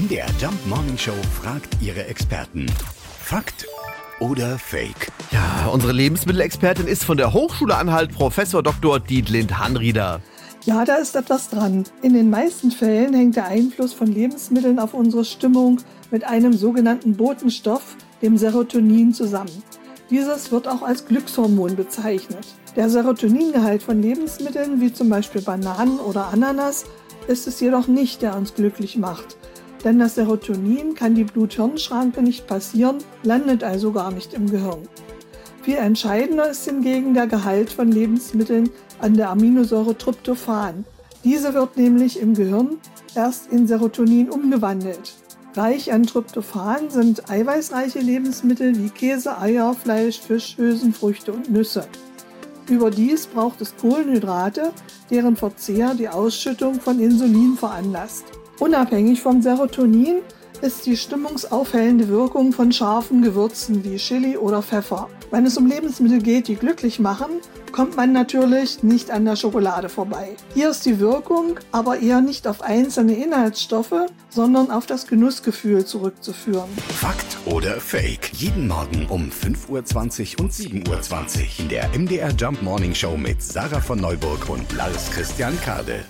MDR Jump Morning Show fragt ihre Experten. Fakt oder Fake? Ja, unsere Lebensmittelexpertin ist von der Hochschule Anhalt Professor Dr. Dietlind Hanrieder. Ja, da ist etwas dran. In den meisten Fällen hängt der Einfluss von Lebensmitteln auf unsere Stimmung mit einem sogenannten Botenstoff, dem Serotonin, zusammen. Dieses wird auch als Glückshormon bezeichnet. Der Serotoningehalt von Lebensmitteln wie zum Beispiel Bananen oder Ananas ist es jedoch nicht, der uns glücklich macht. Denn das Serotonin kann die Blut-Hirn-Schranke nicht passieren, landet also gar nicht im Gehirn. Viel entscheidender ist hingegen der Gehalt von Lebensmitteln an der Aminosäure Tryptophan. Diese wird nämlich im Gehirn erst in Serotonin umgewandelt. Reich an Tryptophan sind eiweißreiche Lebensmittel wie Käse, Eier, Fleisch, Fisch, Hülsenfrüchte und Nüsse. Überdies braucht es Kohlenhydrate, deren Verzehr die Ausschüttung von Insulin veranlasst. Unabhängig vom Serotonin ist die stimmungsaufhellende Wirkung von scharfen Gewürzen wie Chili oder Pfeffer. Wenn es um Lebensmittel geht, die glücklich machen, kommt man natürlich nicht an der Schokolade vorbei. Hier ist die Wirkung aber eher nicht auf einzelne Inhaltsstoffe, sondern auf das Genussgefühl zurückzuführen. Fakt oder Fake? Jeden Morgen um 5.20 Uhr und 7.20 Uhr in der MDR Jump Morning Show mit Sarah von Neuburg und Lars Christian Kade.